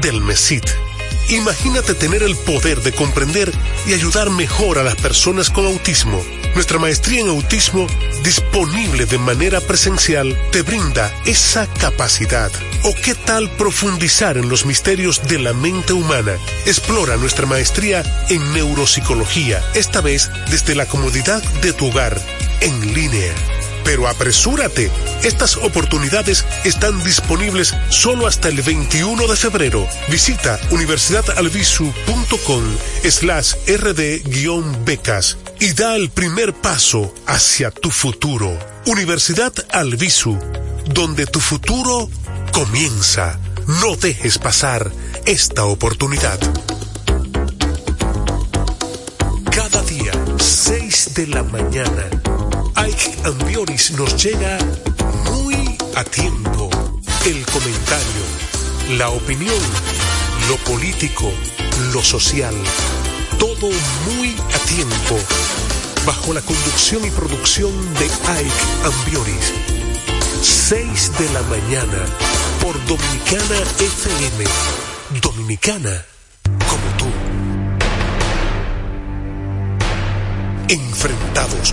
del MESIT. Imagínate tener el poder de comprender y ayudar mejor a las personas con autismo. Nuestra maestría en autismo, disponible de manera presencial, te brinda esa capacidad. ¿O qué tal profundizar en los misterios de la mente humana? Explora nuestra maestría en neuropsicología, esta vez desde la comodidad de tu hogar, en línea. Pero apresúrate, estas oportunidades están disponibles solo hasta el 21 de febrero. Visita universidadalvisu.com slash rd-becas y da el primer paso hacia tu futuro. Universidad Alvisu, donde tu futuro comienza. No dejes pasar esta oportunidad. Cada día, 6 de la mañana Ike Ambioris nos llega muy a tiempo. El comentario, la opinión, lo político, lo social, todo muy a tiempo. Bajo la conducción y producción de Ike Ambioris. 6 de la mañana por Dominicana FM. Dominicana como tú. Enfrentados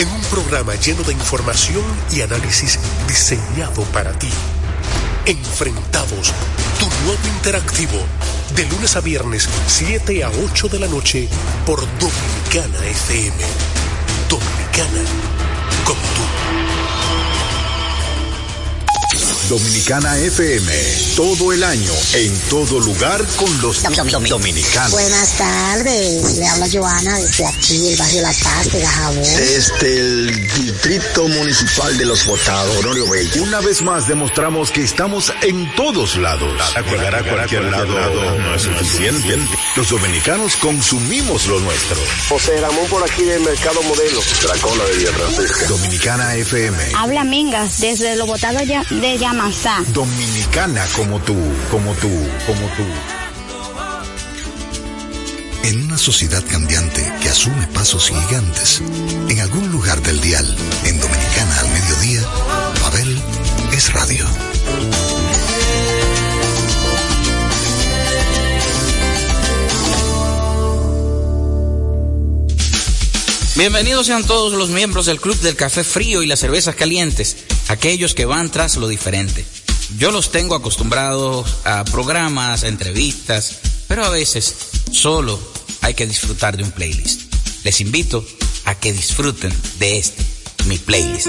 en un programa lleno de información y análisis diseñado para ti. Enfrentados, tu nuevo interactivo, de lunes a viernes, 7 a 8 de la noche, por Dominicana FM. Dominicana, como tú. Dominicana FM, todo el año, en todo lugar con los dominicanos. Buenas tardes, le habla Joana desde aquí, el barrio La Paz de Gajabón. Desde el Distrito Municipal de Los Botados, Honorio Bello. Una vez más demostramos que estamos en todos lados. Llegar a cualquier lado no es suficiente. Los dominicanos consumimos lo nuestro. José Ramón por aquí del Mercado Modelo. Dracola de Villa. Dominicana FM. Habla Mingas desde Los Botados de Llama Dominicana como tú, como tú, como tú. En una sociedad cambiante que asume pasos gigantes, en algún lugar del dial, en Dominicana al mediodía, Babel es radio. Bienvenidos sean todos los miembros del Club del Café Frío y las Cervezas Calientes, aquellos que van tras lo diferente. Yo los tengo acostumbrados a programas, entrevistas, pero a veces solo hay que disfrutar de un playlist. Les invito a que disfruten de este, mi playlist.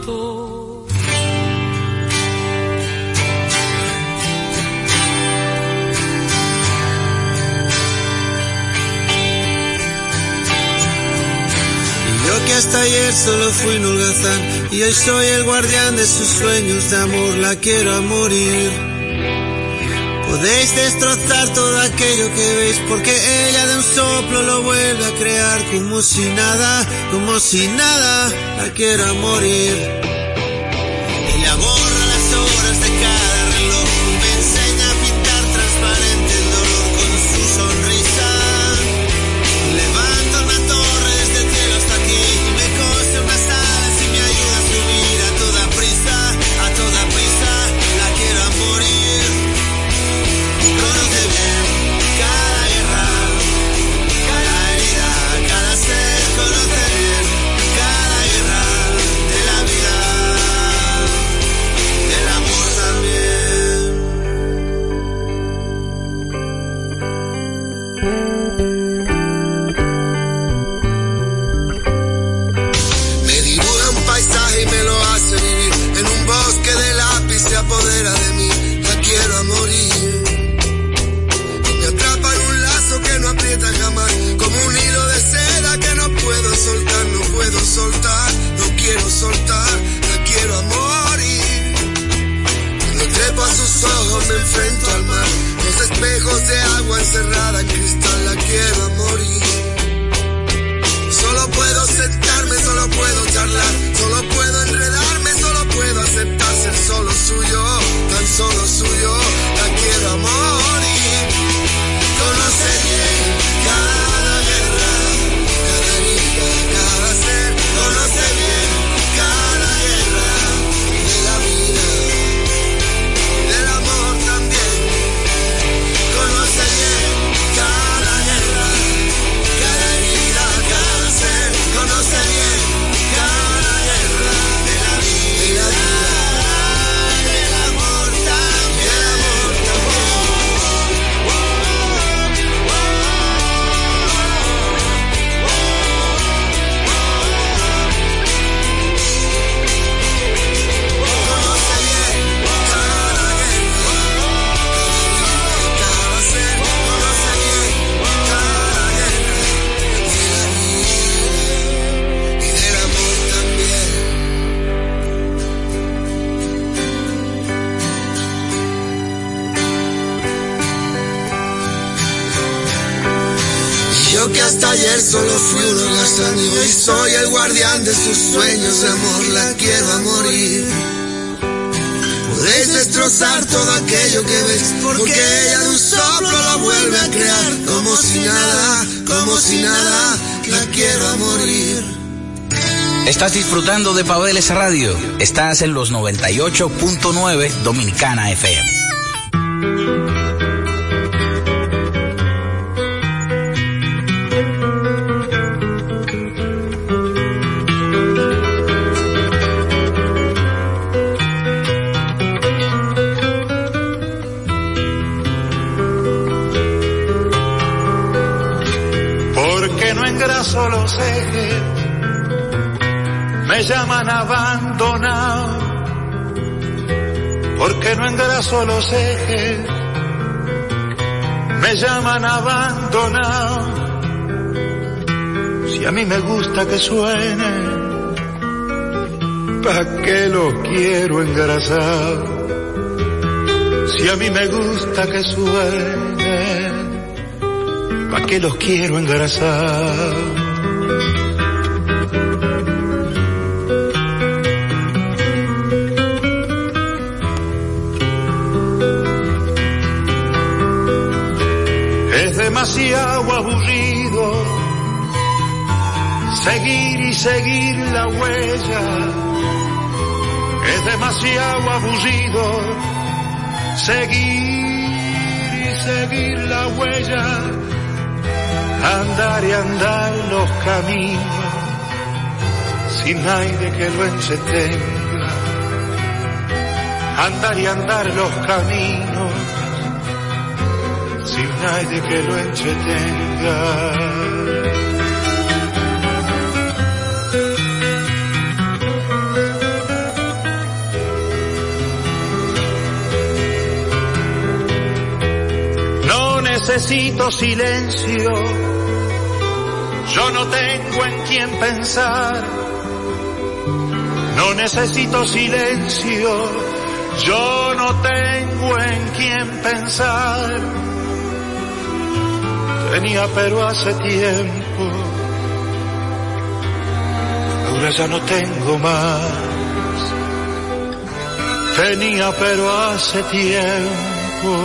Que hasta ayer solo fui un holgazán y hoy soy el guardián de sus sueños de amor, la quiero a morir. Podéis destrozar todo aquello que veis porque ella de un soplo lo vuelve a crear como si nada, como si nada, la quiero a morir. Hasta ayer solo fui un holgazán y hoy soy el guardián de sus sueños de amor, la quiero a morir. Podéis destrozar todo aquello que ves, porque ella de un soplo la vuelve a crear, como si nada, como si nada, la quiero a morir. Estás disfrutando de Pabeles Radio. Estás en los 98.9 Dominicana FM. Engraso los ejes, me llaman abandonado, si a mí me gusta que suene, ¿pa' qué lo quiero engrasar? Si a mí me gusta que suene, ¿pa' qué los quiero engrasar? Demasiado aburrido seguir y seguir la huella. Es demasiado aburrido seguir y seguir la huella. Andar y andar los caminos sin nadie que lo entretenga. Andar y andar los caminos sin nadie que lo entretenga. No necesito silencio, yo no tengo en quién pensar. No necesito silencio, yo no tengo en quién pensar Tenía pero hace tiempo, ahora ya no tengo más. Tenía pero hace tiempo,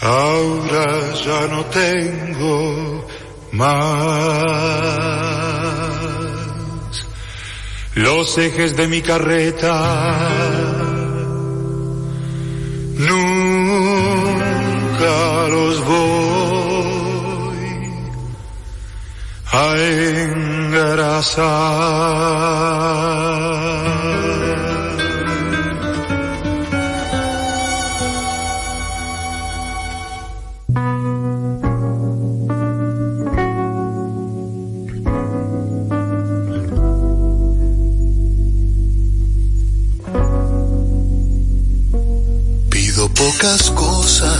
ahora ya no tengo más. Los ejes de mi carreta los voy a engrasar. Pido pocas cosas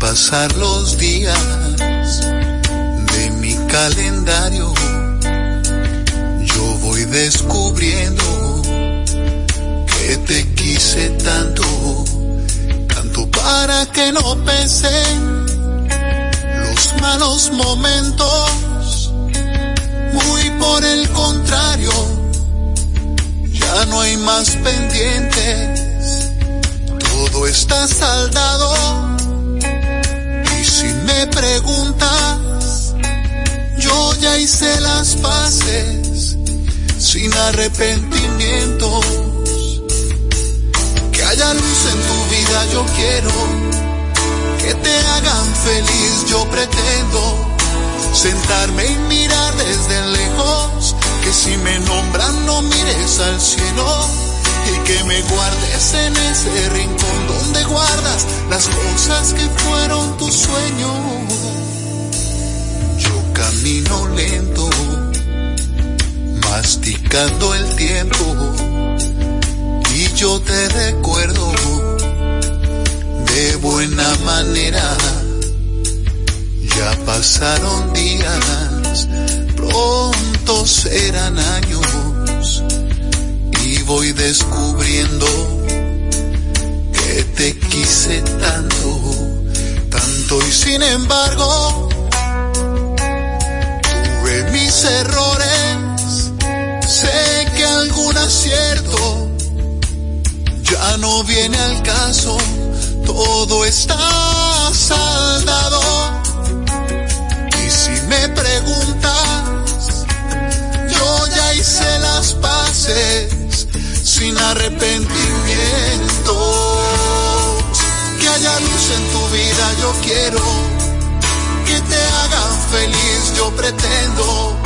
pasar los días de mi calendario. Yo voy descubriendo que te quise tanto, tanto para que no pesen los malos momentos, muy por el contrario ya no hay más pendientes, todo está saldado. Preguntas, yo ya hice las paces sin arrepentimientos. Que haya luz en tu vida, yo quiero que te hagan feliz, yo pretendo sentarme y mirar desde lejos que si me nombran no mires al cielo y que me guardes en ese rincón donde guardas las cosas que fueron tu sueño. Yo camino lento, masticando el tiempo y yo te recuerdo de buena manera. Ya pasaron días pronto serán años voy descubriendo que te quise tanto, tanto y sin embargo tuve mis errores, sé que algún acierto ya no viene al caso, todo está saldado. Y si me preguntas, yo ya hice las paces sin arrepentimiento. Que haya luz en tu vida, yo quiero que te hagan feliz, yo pretendo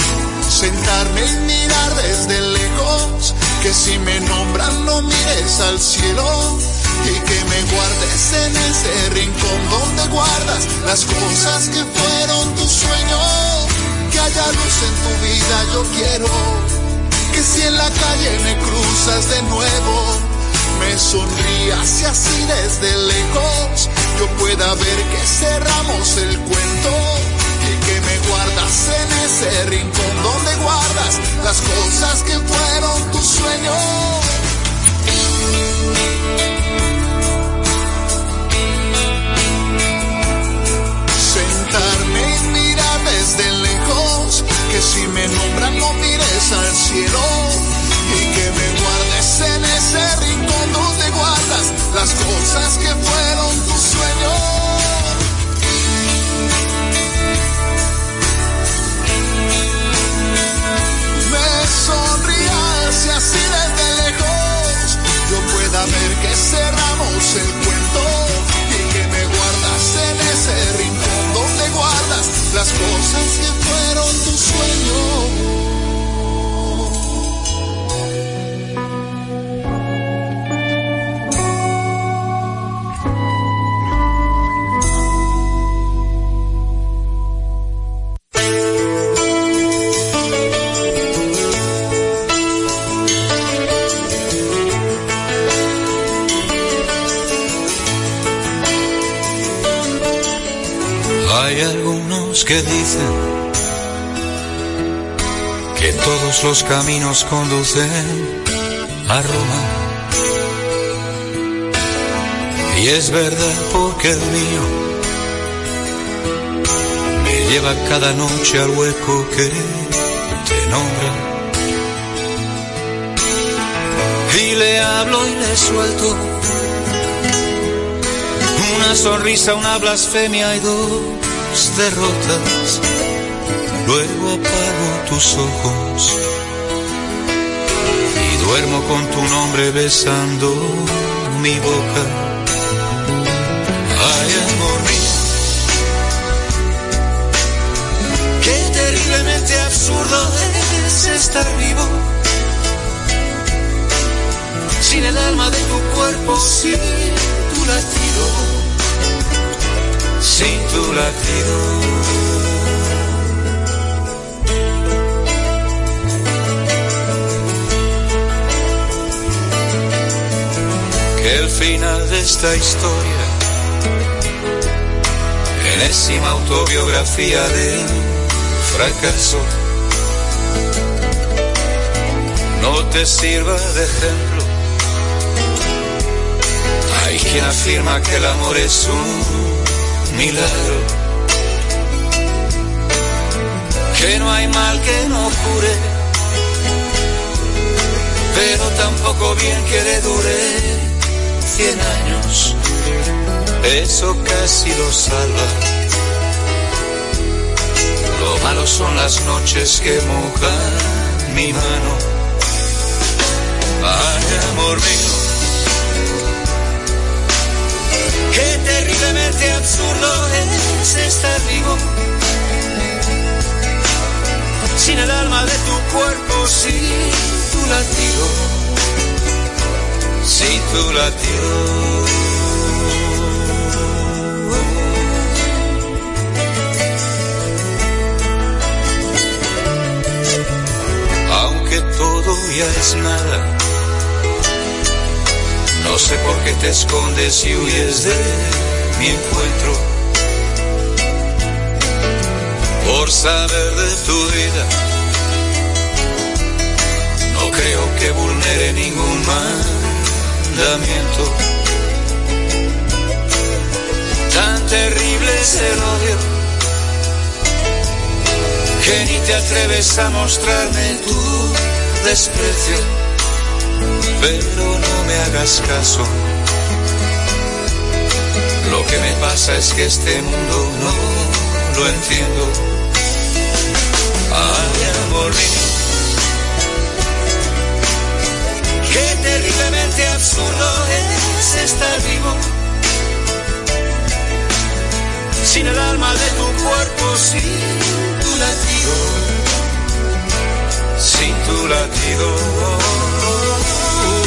sentarme y mirar desde lejos que si me nombran no mires al cielo y que me guardes en ese rincón donde guardas las cosas que fueron tu sueño. Que haya luz en tu vida, yo quiero que si en la calle me de nuevo, me sonrías así desde lejos. Yo pueda ver que cerramos el cuento. Y que me guardas en ese rincón donde guardas las cosas que fueron tu sueño. Sentarme y mirar desde lejos, que si me nombran no mires al cielo y que me guardes en ese rincón donde guardas las cosas que fueron tu sueño. sonrías y así desde lejos yo pueda ver que cerramos el cuento y que me guardas en ese rincón donde guardas las cosas que fueron tu sueño. Que dicen que todos los caminos conducen a Roma. Y es verdad porque el mío me lleva cada noche al hueco que te nombra. Y le hablo y le suelto una sonrisa, una blasfemia y dos derrotas. Luego apago tus ojos y duermo con tu nombre besando mi boca. Ay, amor mío, qué terriblemente absurdo es estar vivo. Sin el alma de tu cuerpo, sin tu latido sin tu latido. Que el final de esta historia, enésima autobiografía de fracaso, no te sirva de ejemplo. Hay quien afirma que el amor es un milagro. Que no hay mal que no cure, pero tampoco bien que le dure cien años. Eso casi lo salva. Lo malo son las noches que mojan mi mano. Ay, amor mío. Qué terriblemente absurdo es estar vivo. Sin el alma de tu cuerpo, sin tu latido. Sin tu latido. Aunque todo ya es nada no sé por qué te escondes y huyes de mi encuentro. Por saber de tu vida, creo que vulnere ningún mandamiento. Tan terrible es el odio que ni te atreves a mostrarme tu desprecio, pero no me hagas caso. Lo que me pasa es que este mundo no lo entiendo. Ay, amor mío Qué terriblemente absurdo es estar vivo. Sin el alma de tu cuerpo, sin tu latido. Sin tu latido.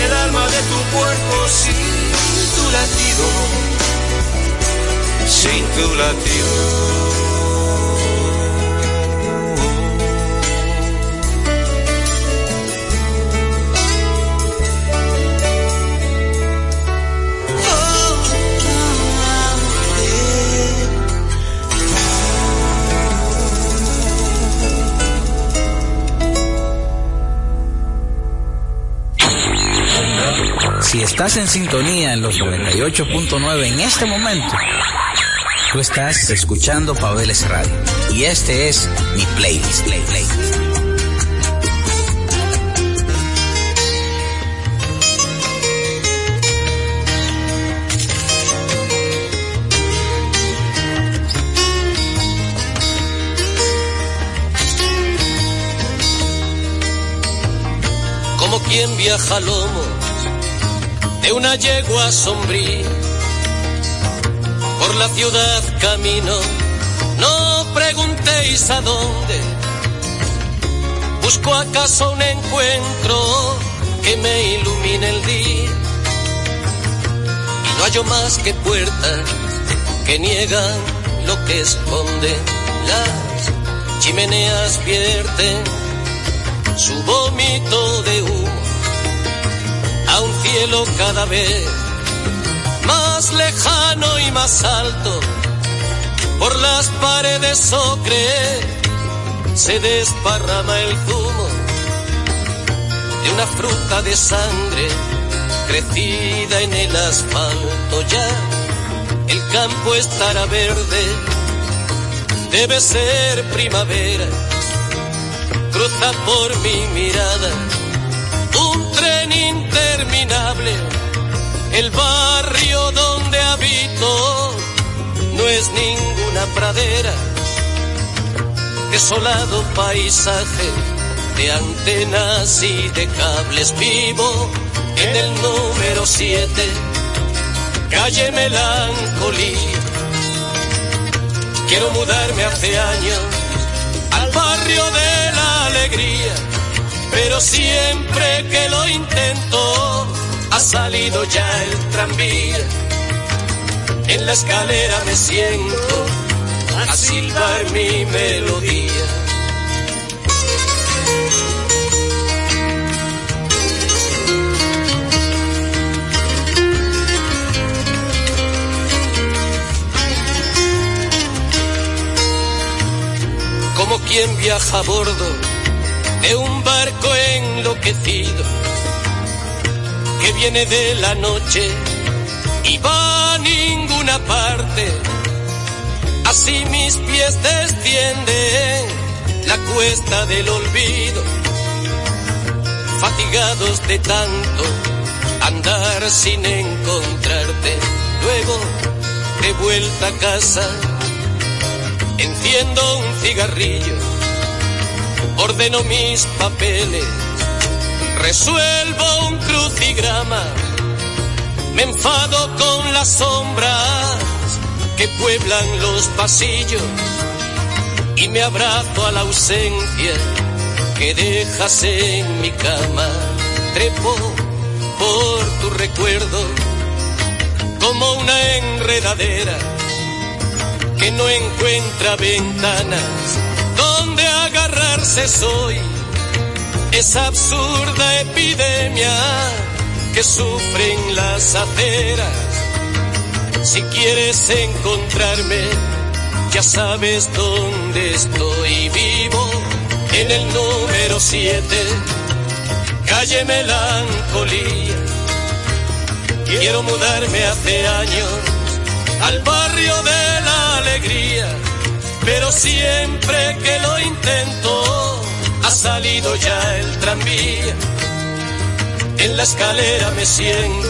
el alma de tu cuerpo, sin tu latido, sin tu latido. Si estás en sintonía en los 98.9 en este momento, tú estás escuchando Pabeles Radio. Y este es mi playlist. Play, Como quien viaja lomo de una yegua sombría. Por la ciudad camino, no preguntéis a dónde. Busco acaso un encuentro que me ilumine el día. Y no hallo más que puertas que niegan lo que esconde. Las chimeneas vierten su vómito de humo a un cielo cada vez más lejano y más alto. Por las paredes ocre se desparrama el zumo de una fruta de sangre crecida en el asfalto ya. El campo estará verde, debe ser primavera. Cruza por mi mirada interminable. El barrio donde habito no es ninguna pradera. Desolado paisaje de antenas y de cables vivo en el número 7, calle Melancolía. Quiero mudarme hace años al barrio de la alegría pero siempre que lo intento ha salido ya el tranvía. En la escalera me siento a silbar mi melodía. Como quien viaja a bordo de un barco enloquecido que viene de la noche y va a ninguna parte. Así mis pies descienden la cuesta del olvido, fatigados de tanto andar sin encontrarte. Luego, de vuelta a casa, enciendo un cigarrillo ordeno mis papeles, resuelvo un crucigrama, me enfado con las sombras que pueblan los pasillos y me abrazo a la ausencia que dejas en mi cama. Trepo por tu recuerdo como una enredadera que no encuentra ventanas agarrarse soy. Esa absurda epidemia que sufren las aceras. Si quieres encontrarme, ya sabes dónde estoy vivo, en el número 7, calle Melancolía. Quiero mudarme hace años al barrio de la alegría, pero siempre que lo intento, ha salido ya el tranvía. En la escalera me siento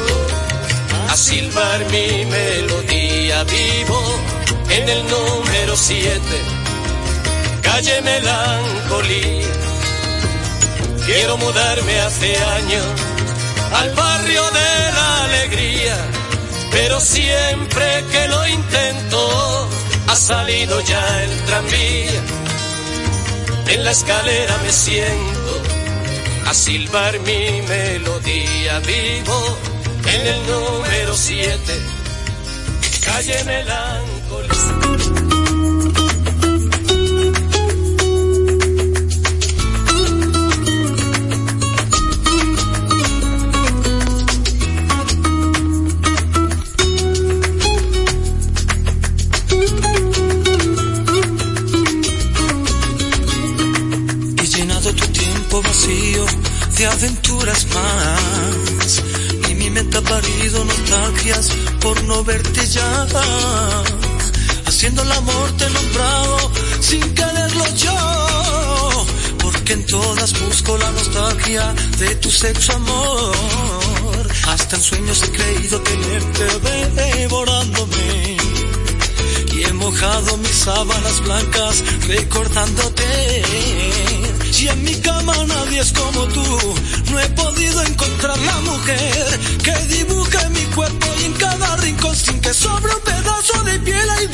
a silbar mi melodía vivo en el número 7, calle Melancolía. Quiero mudarme hace años al barrio de la alegría, pero siempre que lo intento ha salido ya el tranvía. En la escalera me siento a silbar mi melodía vivo en el número 7, calle Melancolía. De aventuras más y mi mente ha parido nostalgias por no verte ya. Haciendo el amor te he nombrado sin quererlo yo, porque en todas busco la nostalgia de tu sexo amor. Hasta en sueños he creído tenerte devorándome y he mojado mis sábanas blancas recordándote. Y en mi cama nadie es como tú, no he podido encontrar la mujer que dibuje mi cuerpo y en cada rincón sin que sobre un pedazo de piel hay.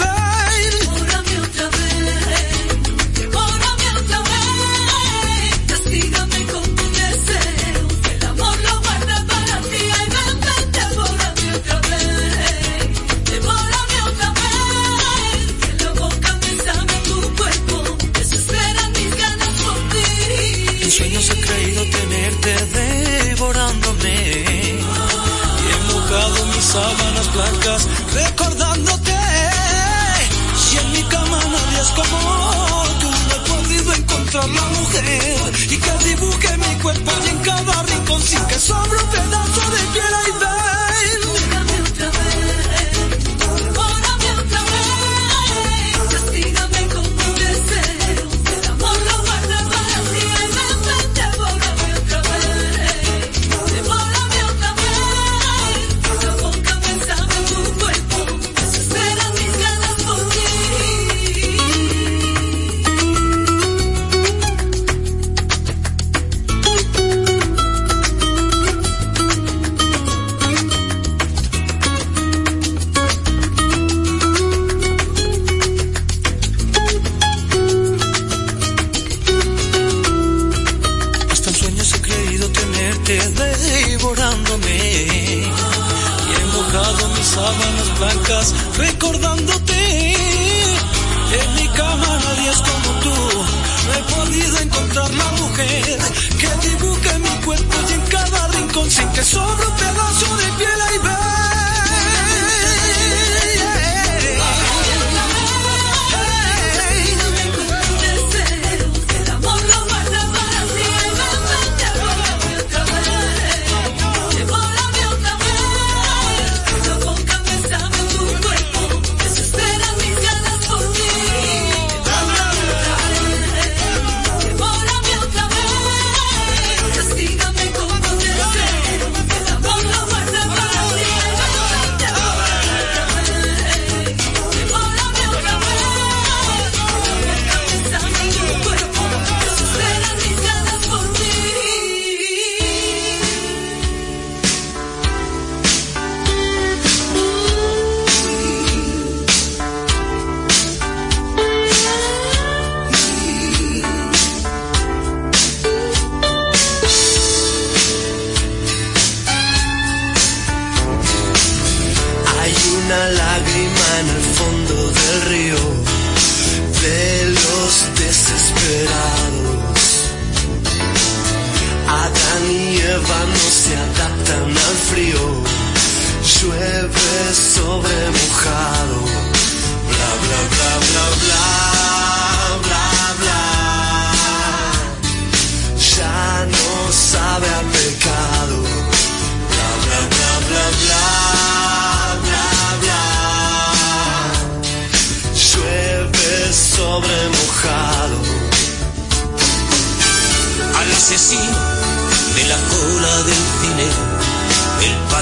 Sábanas blancas recordándote. Y en mi cama nadie es como tú, no he podido encontrar la mujer y que dibuje mi cuerpo y en cada rincón sin que sobre no se adaptan al frío, llueve sobre mojado, bla bla bla bla bla. bla bla ya no sabe a pecado. Bla bla bla bla bla bla bla. Llueve sobre mojado. Al asesino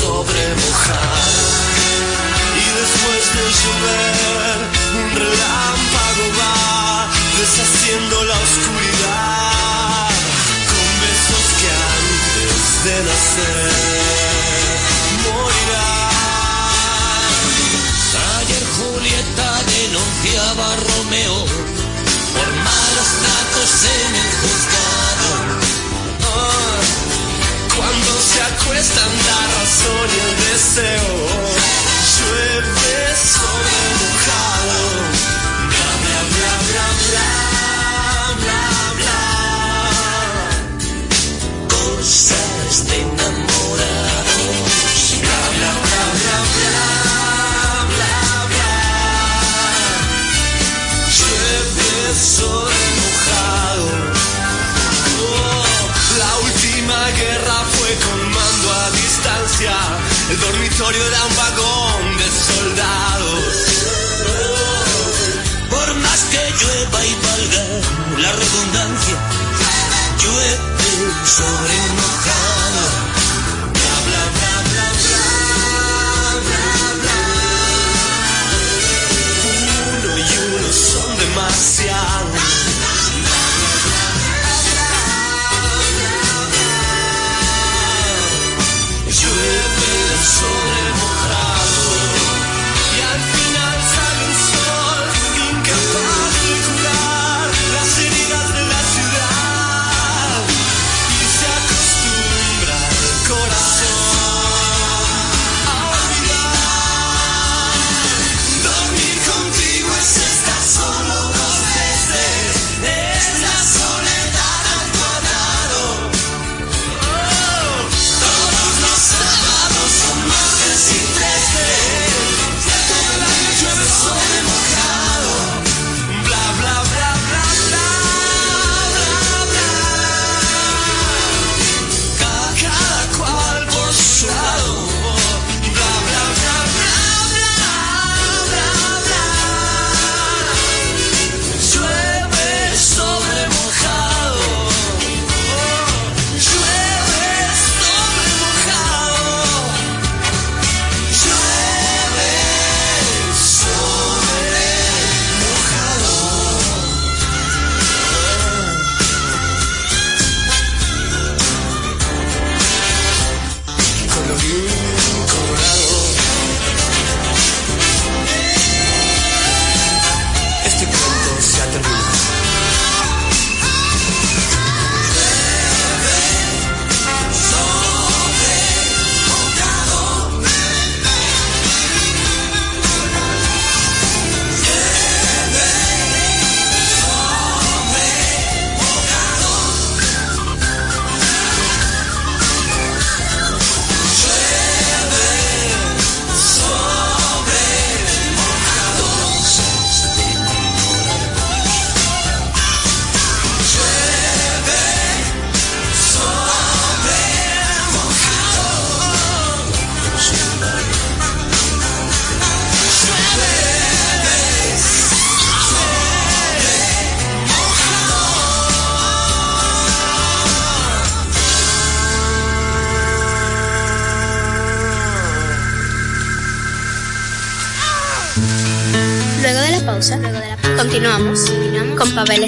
sobre mojado. Y después de llover, un relámpago va deshaciendo la oscuridad con besos que antes de nacer morirán. Ayer Julieta denunciaba a Romeo por malos tratos en el juzgado. Se acuestan la razón y el deseo, llueve sobre mojado. Bla bla bla bla bla bla bla. Cosas de enamorados. El dormitorio era un vagón de soldados. Por más que llueva y valga la redundancia, llueve sobre mojado.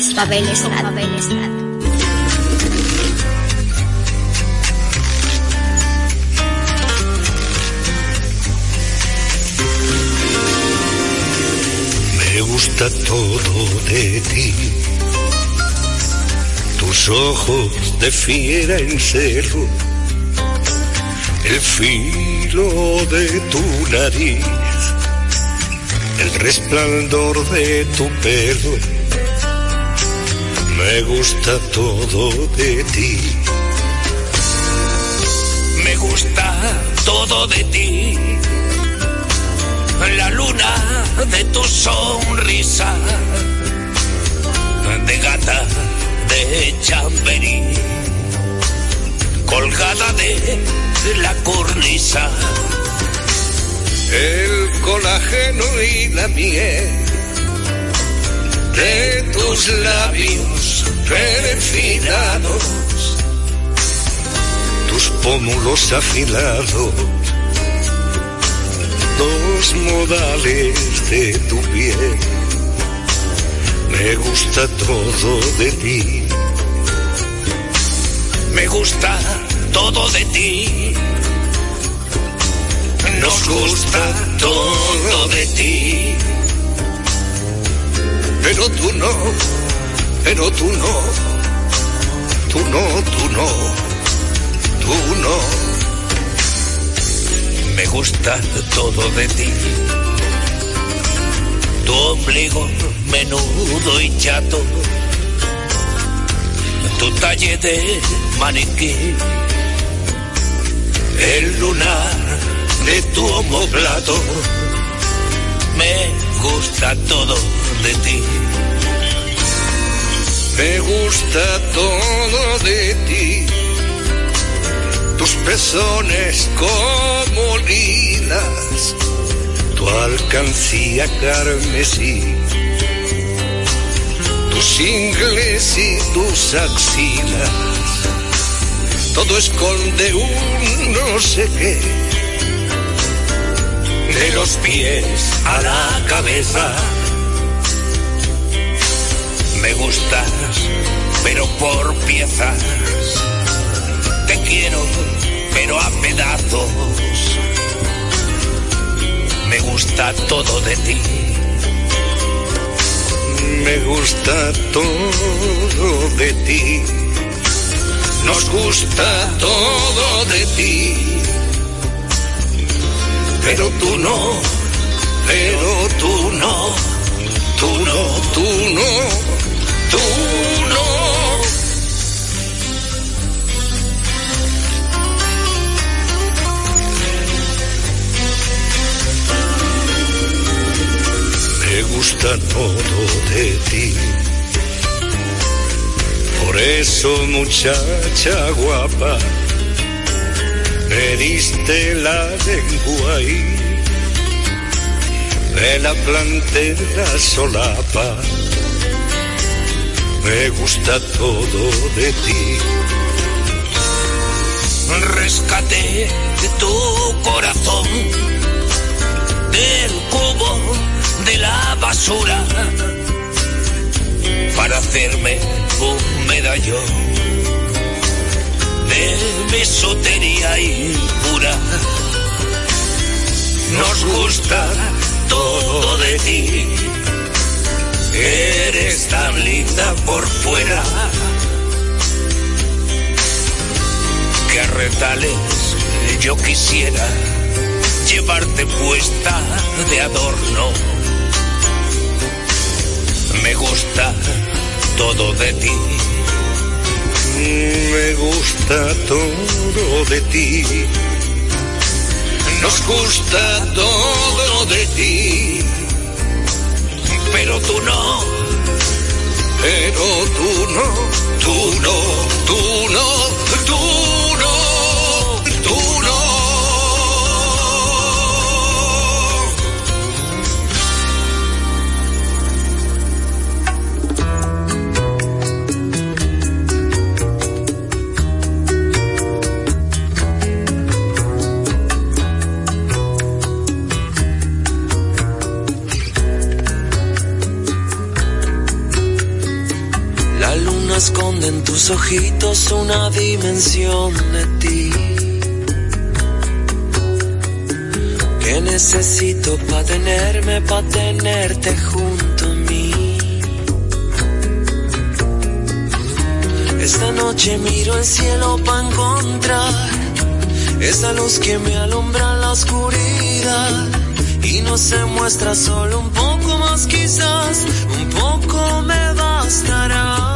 Con Pavel. Me gusta todo de ti. Tus ojos de fiera en cerro, el filo de tu nariz, el resplandor de tu pelo. Me gusta todo de ti. Me gusta todo de ti. La luna de tu sonrisa, de gata de chamberí, colgada de la cornisa. El colágeno y la miel de tus labios refinados, tus pómulos afilados, dos modales de tu piel. Me gusta todo de ti. Me gusta todo de ti. Nos gusta todo de ti. Pero tú no, pero tú no, tú no, tú no, tú no. Me gusta todo de ti. Tu ombligo menudo y chato. Tu talle de maniquí. El lunar de tu homoplato. Me gusta todo de ti. Me gusta todo de ti. Tus pezones como lilas, tu alcancía carmesí, tus ingles y tus axilas. Todo esconde un no sé qué. De los pies a la cabeza. Me gustas, pero por piezas. Te quiero, pero a pedazos. Me gusta todo de ti. Me gusta todo de ti. Nos gusta todo de ti. Pero tú no, pero tú no, tú no, tú no, gusta todo de ti. Por eso, muchacha guapa, me diste la lengua y me la planté solapa. Me gusta todo de ti. Rescate tu corazón del cubo de la basura para hacerme un medallón de bisutería impura. Nos gusta todo de ti. Eres tan linda por fuera que retales yo quisiera llevarte puesta de adorno. Me gusta todo de ti. Me gusta todo de ti. Nos gusta todo de ti. Pero tú no, Pero tú no, tú no, tú no, tú tus ojitos una dimensión de ti. Que necesito pa' tenerme, pa' tenerte junto a mí. Esta noche miro el cielo pa' encontrar esa luz que me alumbra la oscuridad y no se muestra solo un poco más quizás, un poco me bastará.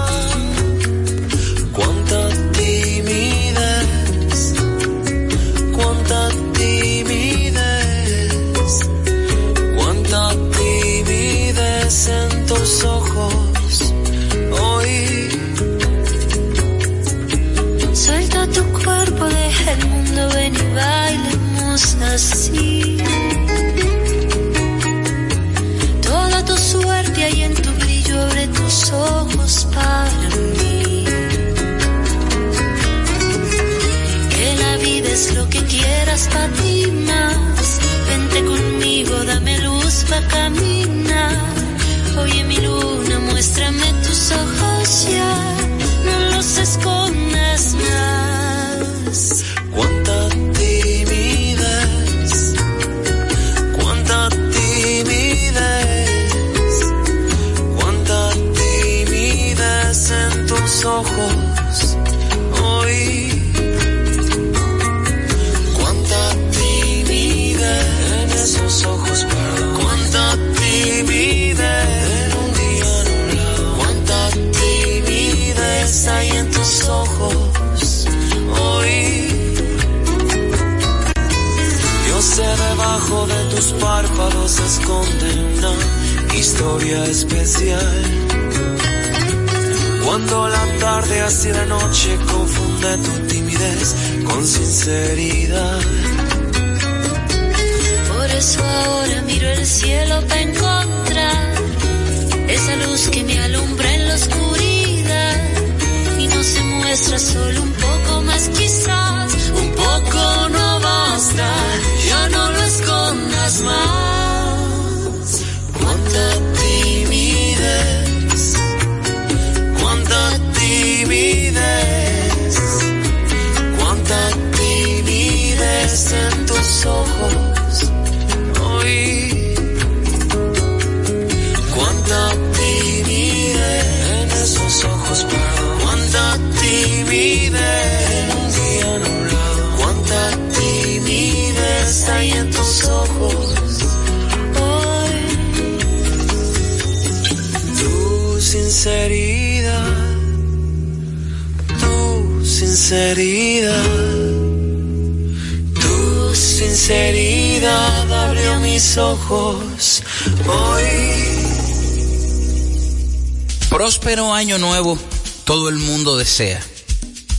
Cuánta timidez, cuánta timidez, cuánta timidez en tus ojos hoy. Suelta tu cuerpo, deja el mundo, ven y bailemos así. Toda tu suerte hay en tu brillo, abre tus ojos para es lo que quieras para ti más. Vente conmigo, dame luz para caminar. Oye mi luna, muéstrame tus ojos ya. No los escondas más. Cuánta timidez, cuánta timidez, cuánta timidez en tus ojos de tus párpados se esconde una historia especial. Cuando la tarde así de noche confunde tu timidez con sinceridad. Por eso ahora miro el cielo para encontrar esa luz que me alumbra en la oscuridad y no se muestra solo un poco más quizás, ojos. Cuánta timidez en un día nublado. Cuánta timidez hay en tus ojos hoy. Tu sinceridad, tu sinceridad, tu sinceridad abrió mis ojos hoy. Próspero año nuevo, todo el mundo desea.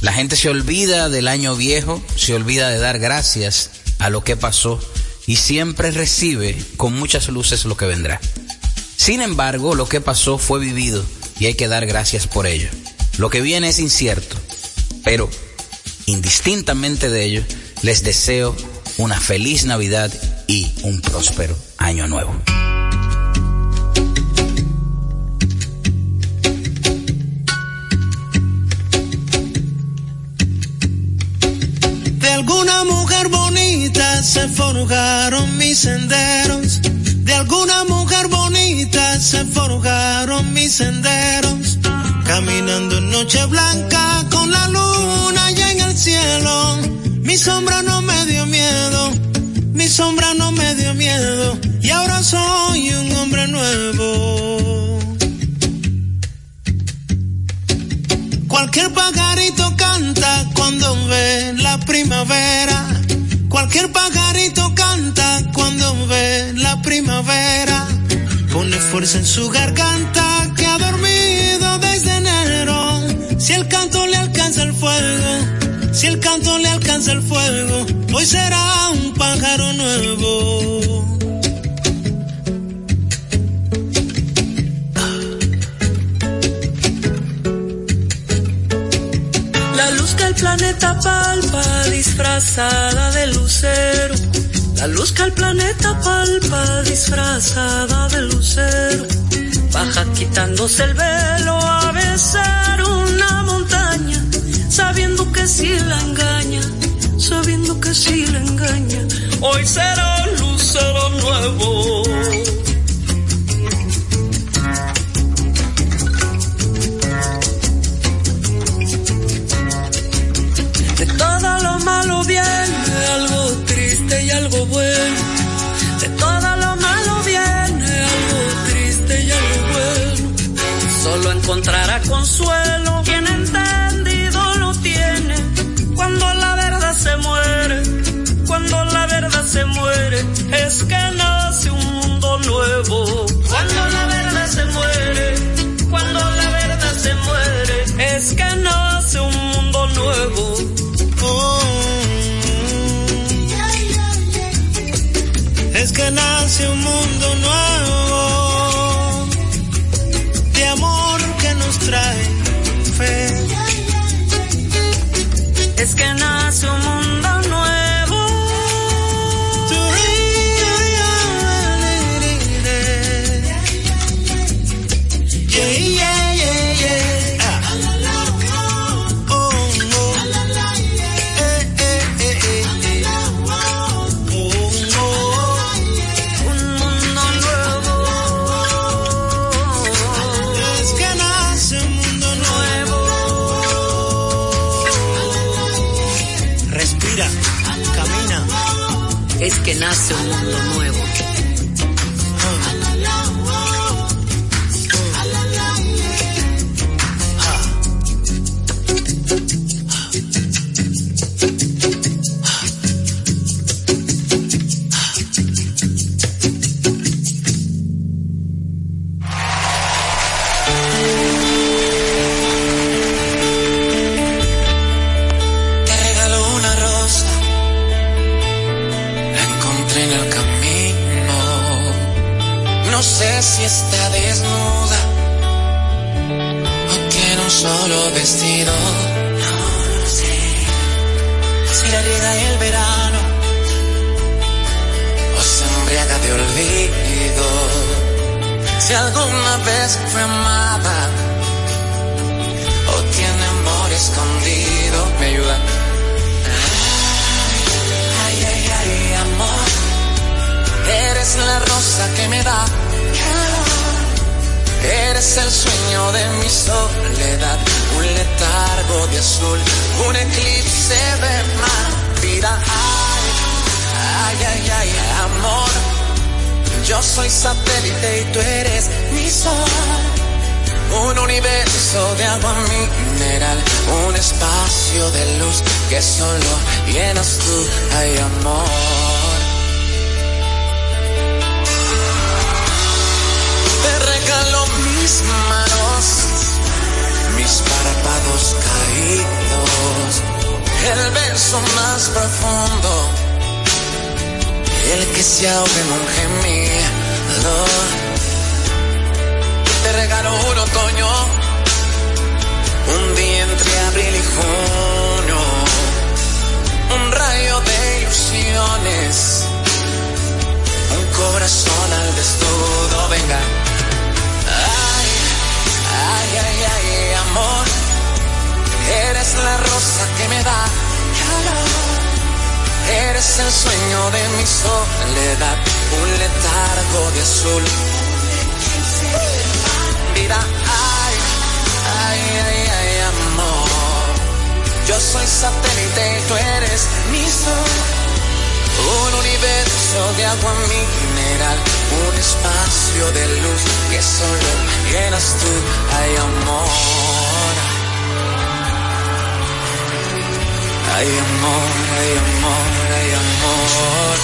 La gente se olvida del año viejo, se olvida de dar gracias a lo que pasó y siempre recibe con muchas luces lo que vendrá. Sin embargo, lo que pasó fue vivido y hay que dar gracias por ello. Lo que viene es incierto, pero indistintamente de ello, les deseo una feliz Navidad y un próspero año nuevo. Alguna mujer bonita se forjaron mis senderos. De alguna mujer bonita se forjaron mis senderos. Caminando en noche blanca con la luna allá en el cielo. Mi sombra no me dio miedo. Mi sombra no me dio miedo. Y ahora soy un hombre nuevo. Cualquier pajarito canta cuando ve la primavera. Cualquier pajarito canta cuando ve la primavera. Pone fuerza en su garganta que ha dormido desde enero. Si el canto le alcanza el fuego, si el canto le alcanza el fuego, hoy será un pájaro nuevo. Planeta palpa disfrazada de lucero. La luz que el planeta palpa disfrazada de lucero. Baja quitándose el velo a besar una montaña sabiendo que si la engaña, sabiendo que si la engaña, hoy será un lucero nuevo. Lo malo viene algo triste y algo bueno. De todo lo malo viene algo triste y algo bueno. Solo encontrará consuelo quien entendido lo tiene. Cuando la verdad se muere, cuando la verdad se muere, es que nace un mundo nuevo. Un mundo que nace un mundo nuevo. Que solo llenas tú, ay amor. Te regalo mis manos, mis párpados caídos, el beso más profundo, el que se ahoga en un gemido te regalo un otoño, corazón al desnudo, venga. Ay, ay, ay, ay, amor, eres la rosa que me da calor. Eres el sueño de mi soledad, un letargo de azul vida. Ay, ay, ay, ay, amor. Yo soy satélite y tú eres mi sol. Un universo de agua mineral, un espacio de luz que solo llenas tú, ay, amor. Ay, amor, ay, amor, ay, amor.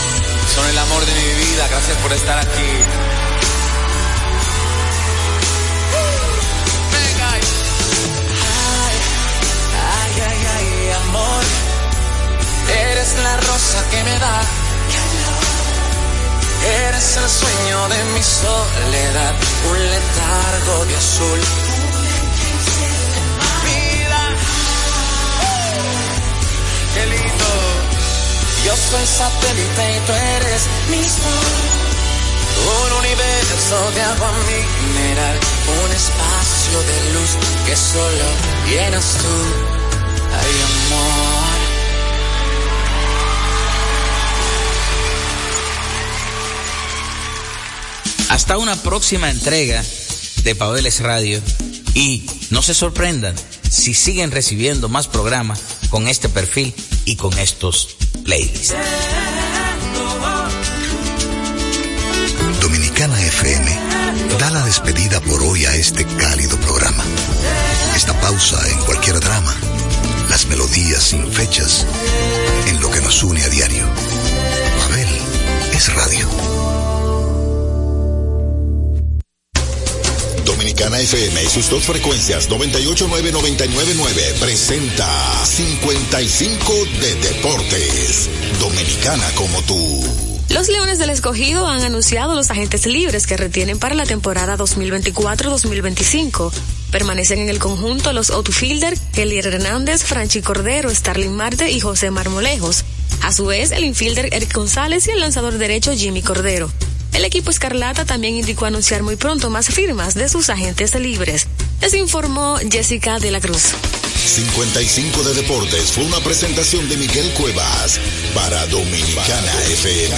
Son el amor de mi vida, gracias por estar aquí. Eres la rosa que me da. Eres el sueño de mi soledad, un letargo de azul. Vida, qué lindo. Yo soy satélite y tú eres mi sol. Un universo de agua mineral, un espacio de luz que solo llenas tú. Ay, amor. Hasta una próxima entrega de Pabeles Radio y no se sorprendan si siguen recibiendo más programas con este perfil y con estos playlists. Dominicana FM da la despedida por hoy a este cálido programa. Esta pausa en cualquier drama, las melodías sin fechas, en lo que nos une a diario. Abel es radio. Dominicana FM y sus dos frecuencias 989-999 presenta 55 de Deportes. Dominicana como tú. Los Leones del Escogido han anunciado los agentes libres que retienen para la temporada 2024-2025. Permanecen en el conjunto los outfielder Kelly Hernández, Franchi Cordero, Starling Marte y José Marmolejos. A su vez, el infielder Eric González y el lanzador derecho Jimmy Cordero. El equipo Escarlata también indicó anunciar muy pronto más firmas de sus agentes libres. Les informó Jessica de la Cruz. 55 de Deportes fue una presentación de Miguel Cuevas para Dominicana FM.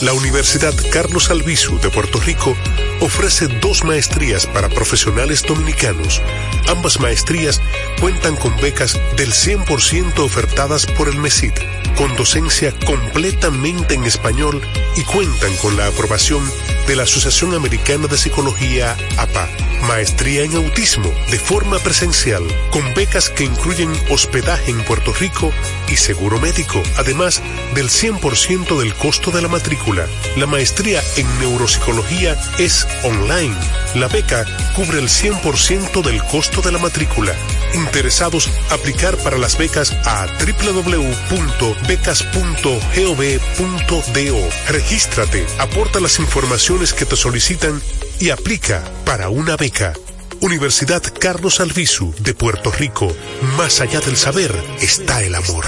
La Universidad Carlos Albizu de Puerto Rico ofrece dos maestrías para profesionales dominicanos. Ambas maestrías cuentan con becas del 100% ofertadas por el MESID, con docencia completamente en español y cuentan con la aprobación de la Asociación Americana de Psicología APA. Maestría en autismo de forma presencial, con becas que incluyen hospedaje en Puerto Rico y seguro médico, además del 100% del costo de la matrícula. La maestría en neuropsicología es online. La beca cubre el 100% del costo de la matrícula. Interesados, aplicar para las becas a www.becas.gov.do. Regístrate, aporta las informaciones que te solicitan y aplica para una beca. Universidad Carlos Albizu de Puerto Rico. Más allá del saber está el amor.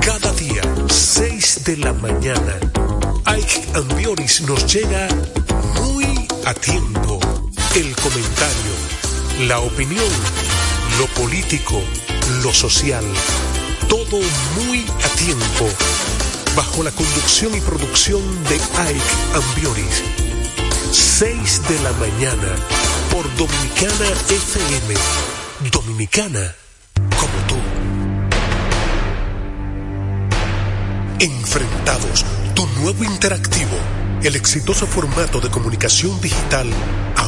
Cada día, 6 de la mañana, Ike Ambioris nos llega muy a tiempo. El comentario, la opinión, lo político, lo social, todo muy a tiempo bajo la conducción y producción de Ike Ambioris. 6 de la mañana por Dominicana FM. Dominicana como tú. Enfrentados, tu nuevo interactivo, el exitoso formato de comunicación digital,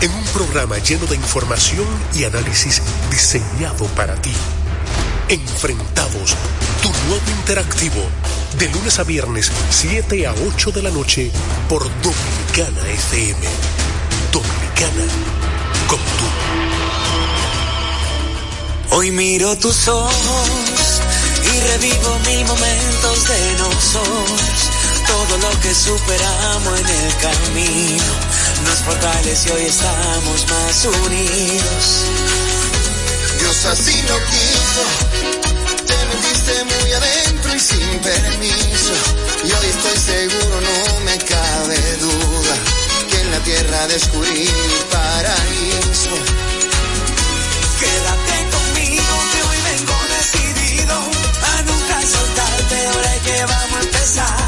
en un programa lleno de información y análisis diseñado para ti. Enfrentados, tu nuevo interactivo, de lunes a viernes, 7 a 8 de la noche, por Dominicana FM. Dominicana, como tú. Hoy miro tus ojos y revivo mil momentos de nosotros. Todo lo que superamos en el camino nos fortalece y hoy estamos más unidos. Dios así lo quiso. Te metiste muy adentro y sin permiso. Y hoy estoy seguro, no me cabe duda, que en la tierra descubrí mi paraíso. Quédate conmigo que hoy vengo decidido a nunca soltarte. Ahora que vamos a empezar.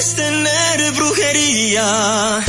Debes tener brujería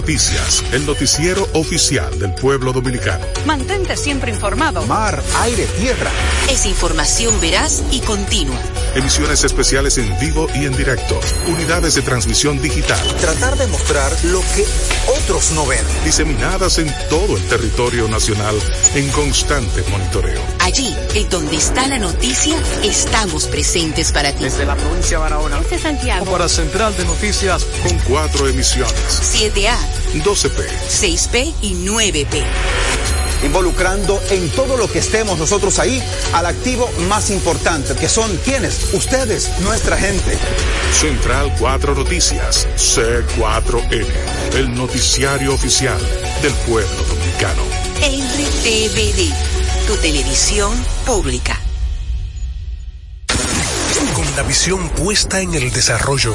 Noticias, el noticiero oficial del pueblo dominicano. Mantente siempre informado. Mar, aire, tierra. Es información veraz y continua. Emisiones especiales en vivo y en directo. Unidades de transmisión digital. Tratar de mostrar lo que otros no ven. Diseminadas en todo el territorio nacional en constante monitoreo. Allí, en donde está la noticia, estamos presentes para ti. Desde la provincia de Barahona. Es Santiago. Para Central de Noticias. Con cuatro emisiones. 7A, 12P, 6P y 9P. Involucrando en todo lo que estemos nosotros ahí al activo más importante, que son quienes, ustedes, nuestra gente. Central 4 Noticias, C4N, el noticiario oficial del pueblo dominicano. RTVD, tu televisión pública. Con la visión puesta en el desarrollo,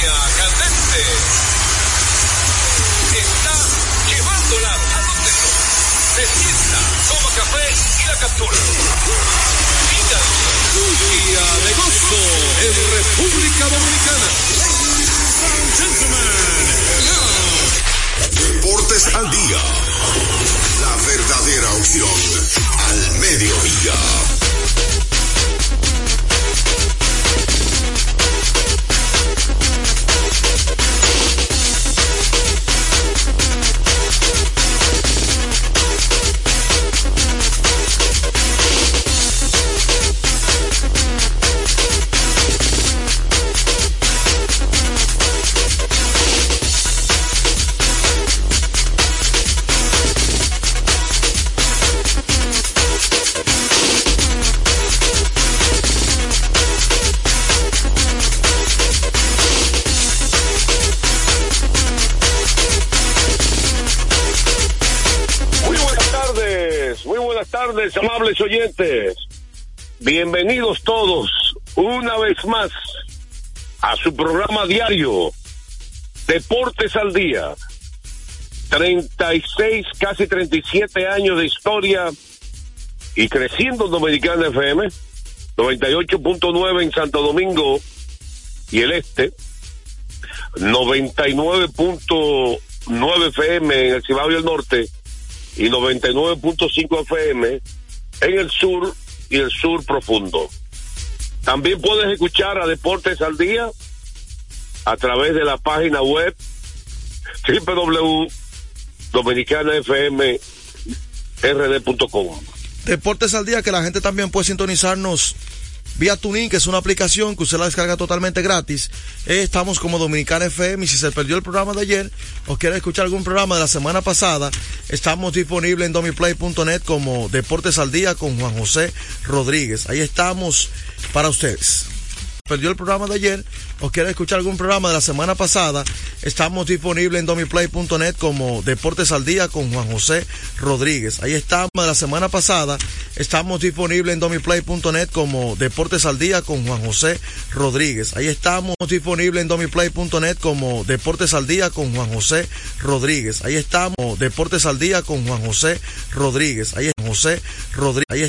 Línea candente. Está llevándola a donde no. Se sienta, toma café y la captura. Día de gozo en República Dominicana. Gentlemen, Deportes al día. La verdadera opción al mediodía. Bienvenidos todos una vez más a su programa diario Deportes al Día. 36, casi 37 años de historia y creciendo en Dominicana FM, 98.9 en Santo Domingo y el Este, 99.9 FM en el Cibao y el Norte y 99.5 FM en el sur y el sur profundo. También puedes escuchar a Deportes al Día a través de la página web www.dominicanafmrd.com. Deportes al día que la gente también puede sintonizarnos vía Tuning, que es una aplicación que usted la descarga totalmente gratis. Eh, estamos como Dominicana FM y si se perdió el programa de ayer o quiere escuchar algún programa de la semana pasada, estamos disponibles en domiplay.net como Deportes al día con Juan José Rodríguez. Ahí estamos para ustedes. Perdió el programa de ayer o quiere escuchar algún programa de la semana pasada, estamos disponibles en domiplay.net como Deportes al Día con Juan José Rodríguez. Ahí estamos de la semana pasada, estamos disponibles en domiplay.net como Deportes al Día con Juan José Rodríguez. Ahí estamos disponibles en domiplay.net como Deportes al Día con Juan José Rodríguez. Ahí estamos Deportes al Día con Juan José Rodríguez. Ahí es José Rodríguez. Ahí está